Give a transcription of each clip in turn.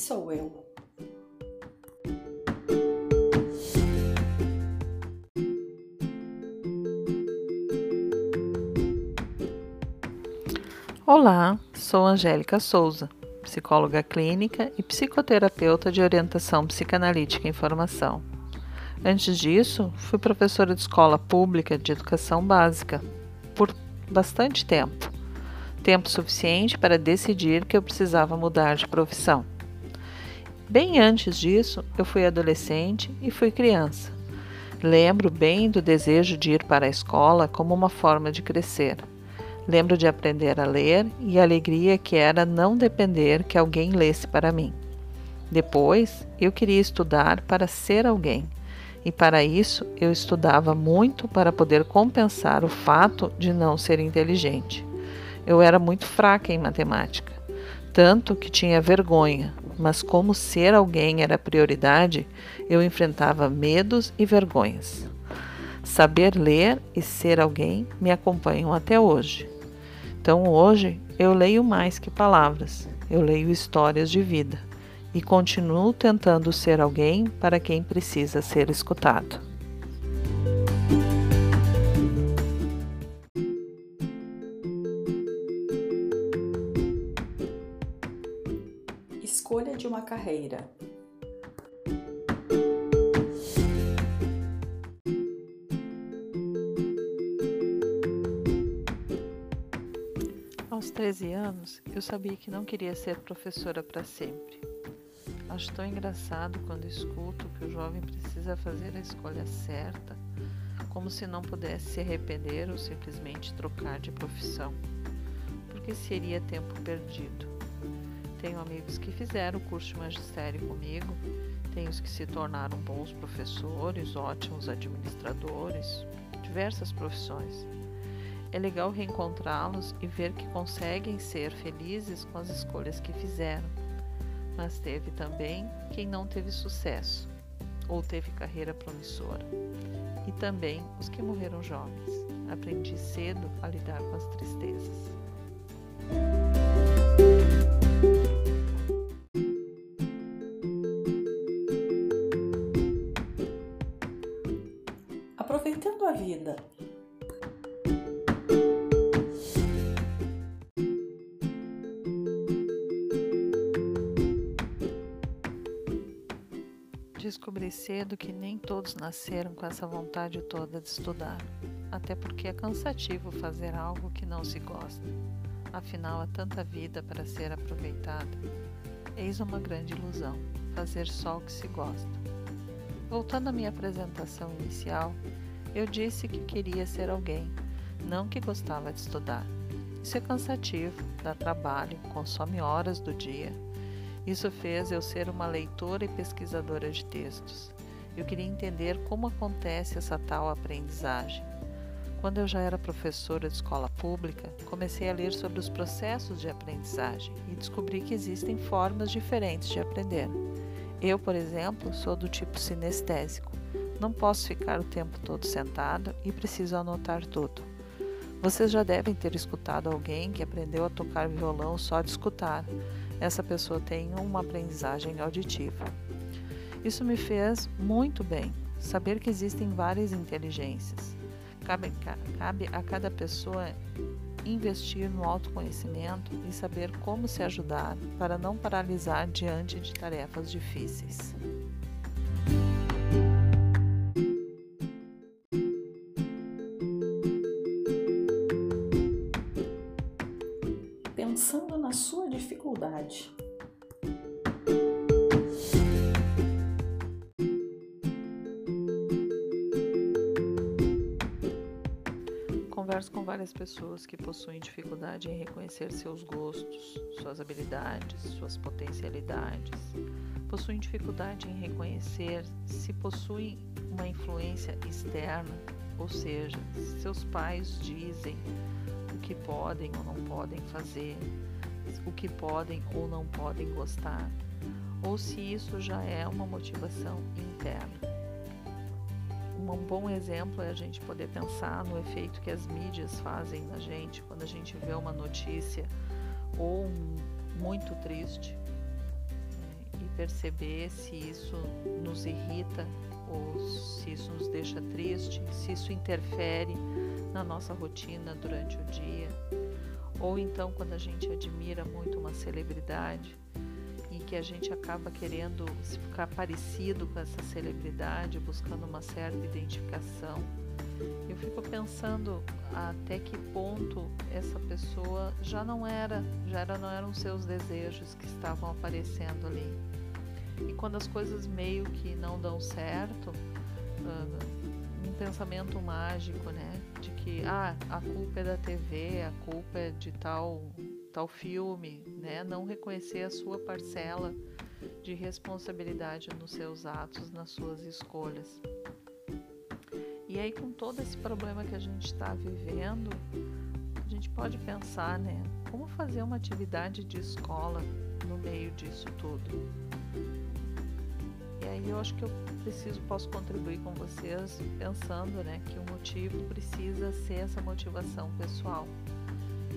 sou eu? Olá, sou Angélica Souza, psicóloga clínica e psicoterapeuta de orientação psicanalítica em formação. Antes disso, fui professora de escola pública de educação básica por bastante tempo tempo suficiente para decidir que eu precisava mudar de profissão. Bem antes disso, eu fui adolescente e fui criança. Lembro bem do desejo de ir para a escola como uma forma de crescer. Lembro de aprender a ler e a alegria que era não depender que alguém lesse para mim. Depois, eu queria estudar para ser alguém, e para isso eu estudava muito para poder compensar o fato de não ser inteligente. Eu era muito fraca em matemática, tanto que tinha vergonha, mas como ser alguém era prioridade, eu enfrentava medos e vergonhas. Saber ler e ser alguém me acompanham até hoje. Então hoje eu leio mais que palavras, eu leio histórias de vida e continuo tentando ser alguém para quem precisa ser escutado. Carreira. Aos 13 anos, eu sabia que não queria ser professora para sempre. Acho tão engraçado quando escuto que o jovem precisa fazer a escolha certa, como se não pudesse se arrepender ou simplesmente trocar de profissão, porque seria tempo perdido. Tenho amigos que fizeram o curso de magistério comigo, tenho os que se tornaram bons professores, ótimos administradores, diversas profissões. É legal reencontrá-los e ver que conseguem ser felizes com as escolhas que fizeram. Mas teve também quem não teve sucesso ou teve carreira promissora. E também os que morreram jovens. Aprendi cedo a lidar com as tristezas. Aproveitando a vida. Descobri cedo que nem todos nasceram com essa vontade toda de estudar, até porque é cansativo fazer algo que não se gosta. Afinal, há tanta vida para ser aproveitada. Eis uma grande ilusão: fazer só o que se gosta. Voltando à minha apresentação inicial, eu disse que queria ser alguém, não que gostava de estudar. Isso é cansativo, dá trabalho, consome horas do dia. Isso fez eu ser uma leitora e pesquisadora de textos. Eu queria entender como acontece essa tal aprendizagem. Quando eu já era professora de escola pública, comecei a ler sobre os processos de aprendizagem e descobri que existem formas diferentes de aprender. Eu, por exemplo, sou do tipo sinestésico. Não posso ficar o tempo todo sentado e preciso anotar tudo. Vocês já devem ter escutado alguém que aprendeu a tocar violão só de escutar. Essa pessoa tem uma aprendizagem auditiva. Isso me fez muito bem, saber que existem várias inteligências. Cabe, cabe a cada pessoa investir no autoconhecimento e saber como se ajudar para não paralisar diante de tarefas difíceis. Pensando na sua dificuldade. Converso com várias pessoas que possuem dificuldade em reconhecer seus gostos, suas habilidades, suas potencialidades. Possuem dificuldade em reconhecer se possuem uma influência externa, ou seja, seus pais dizem que podem ou não podem fazer, o que podem ou não podem gostar, ou se isso já é uma motivação interna. Um bom exemplo é a gente poder pensar no efeito que as mídias fazem na gente quando a gente vê uma notícia ou muito triste perceber se isso nos irrita ou se isso nos deixa triste, se isso interfere na nossa rotina durante o dia, ou então quando a gente admira muito uma celebridade e que a gente acaba querendo ficar parecido com essa celebridade, buscando uma certa identificação. Eu fico pensando até que ponto essa pessoa já não era, já era, não eram seus desejos que estavam aparecendo ali. E quando as coisas meio que não dão certo, um pensamento mágico, né? De que ah, a culpa é da TV, a culpa é de tal, tal filme, né? Não reconhecer a sua parcela de responsabilidade nos seus atos, nas suas escolhas. E aí, com todo esse problema que a gente está vivendo, a gente pode pensar, né? Como fazer uma atividade de escola no meio disso tudo? E eu acho que eu preciso, posso contribuir com vocês pensando, né, que o motivo precisa ser essa motivação pessoal,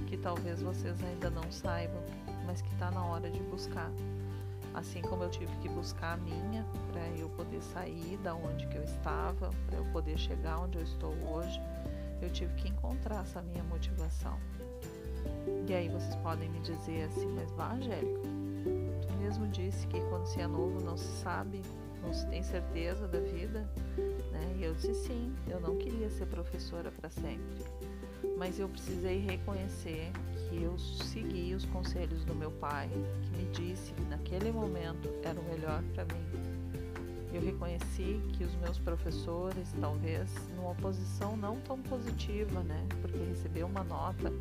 que talvez vocês ainda não saibam, mas que está na hora de buscar assim como eu tive que buscar a minha para eu poder sair da onde que eu estava, para eu poder chegar onde eu estou hoje, eu tive que encontrar essa minha motivação. E aí vocês podem me dizer assim, mas vá, Angélica, tu mesmo disse que quando se é novo não se sabe, não se tem certeza da vida, né? E eu disse sim, eu não queria ser professora para sempre, mas eu precisei reconhecer que eu segui os conselhos do meu pai, que me disse que naquele momento era o melhor para mim. Eu reconheci que os meus professores, talvez numa posição não tão positiva, né? Porque receber uma nota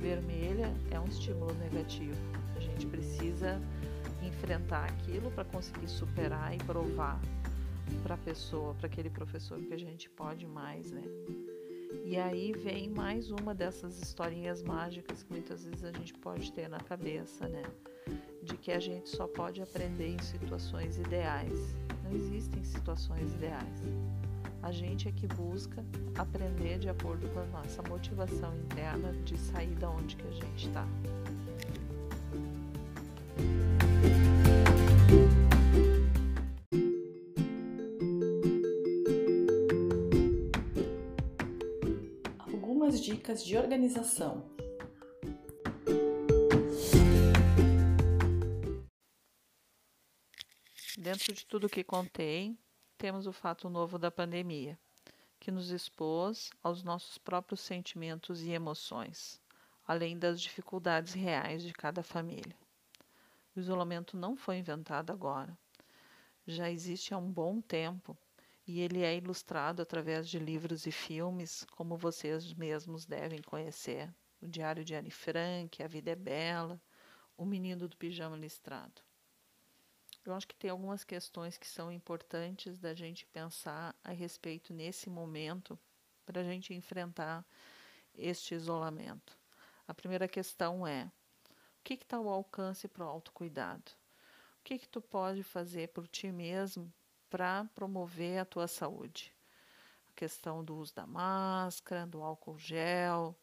vermelha é um estímulo negativo. A gente precisa enfrentar aquilo para conseguir superar e provar para a pessoa, para aquele professor que a gente pode mais, né? E aí vem mais uma dessas historinhas mágicas que muitas vezes a gente pode ter na cabeça, né? De que a gente só pode aprender em situações ideais. Não existem situações ideais. A gente é que busca aprender de acordo com a nossa motivação interna de sair da onde que a gente está. Dicas de organização. Dentro de tudo que contei, temos o fato novo da pandemia, que nos expôs aos nossos próprios sentimentos e emoções, além das dificuldades reais de cada família. O isolamento não foi inventado agora. Já existe há um bom tempo e ele é ilustrado através de livros e filmes, como vocês mesmos devem conhecer. O Diário de Anne Frank, A Vida é Bela, O Menino do Pijama Listrado. Eu acho que tem algumas questões que são importantes da gente pensar a respeito nesse momento para a gente enfrentar este isolamento. A primeira questão é: o que está ao alcance para o autocuidado? O que, que tu pode fazer por ti mesmo para promover a tua saúde. A questão do uso da máscara, do álcool gel,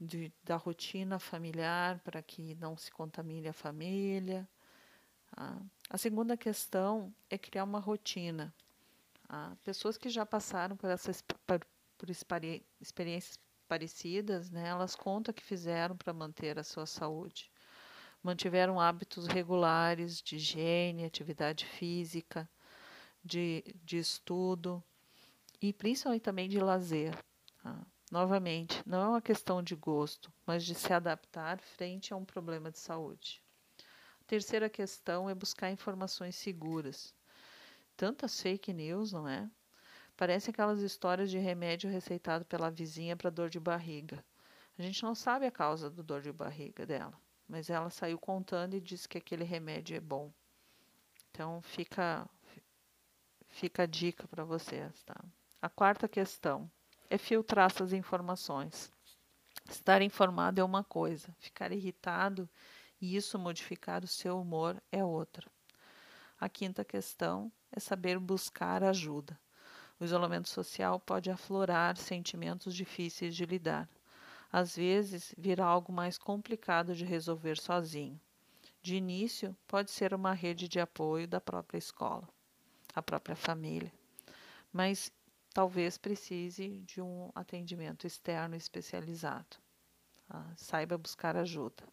de, da rotina familiar para que não se contamine a família. Tá? A segunda questão é criar uma rotina. Tá? Pessoas que já passaram por essas por experiências parecidas, né, elas contam que fizeram para manter a sua saúde. Mantiveram hábitos regulares de higiene, atividade física, de, de estudo e principalmente também de lazer. Tá? Novamente, não é uma questão de gosto, mas de se adaptar frente a um problema de saúde. A terceira questão é buscar informações seguras. Tantas fake news, não é? Parece aquelas histórias de remédio receitado pela vizinha para dor de barriga. A gente não sabe a causa do dor de barriga dela, mas ela saiu contando e disse que aquele remédio é bom. Então fica Fica a dica para vocês, tá? A quarta questão é filtrar essas informações. Estar informado é uma coisa, ficar irritado e isso modificar o seu humor é outra. A quinta questão é saber buscar ajuda. O isolamento social pode aflorar sentimentos difíceis de lidar. Às vezes, virá algo mais complicado de resolver sozinho. De início, pode ser uma rede de apoio da própria escola, a própria família, mas talvez precise de um atendimento externo especializado. Ah, saiba buscar ajuda.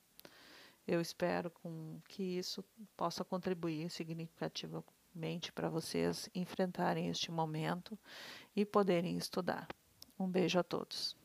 Eu espero com que isso possa contribuir significativamente para vocês enfrentarem este momento e poderem estudar. Um beijo a todos.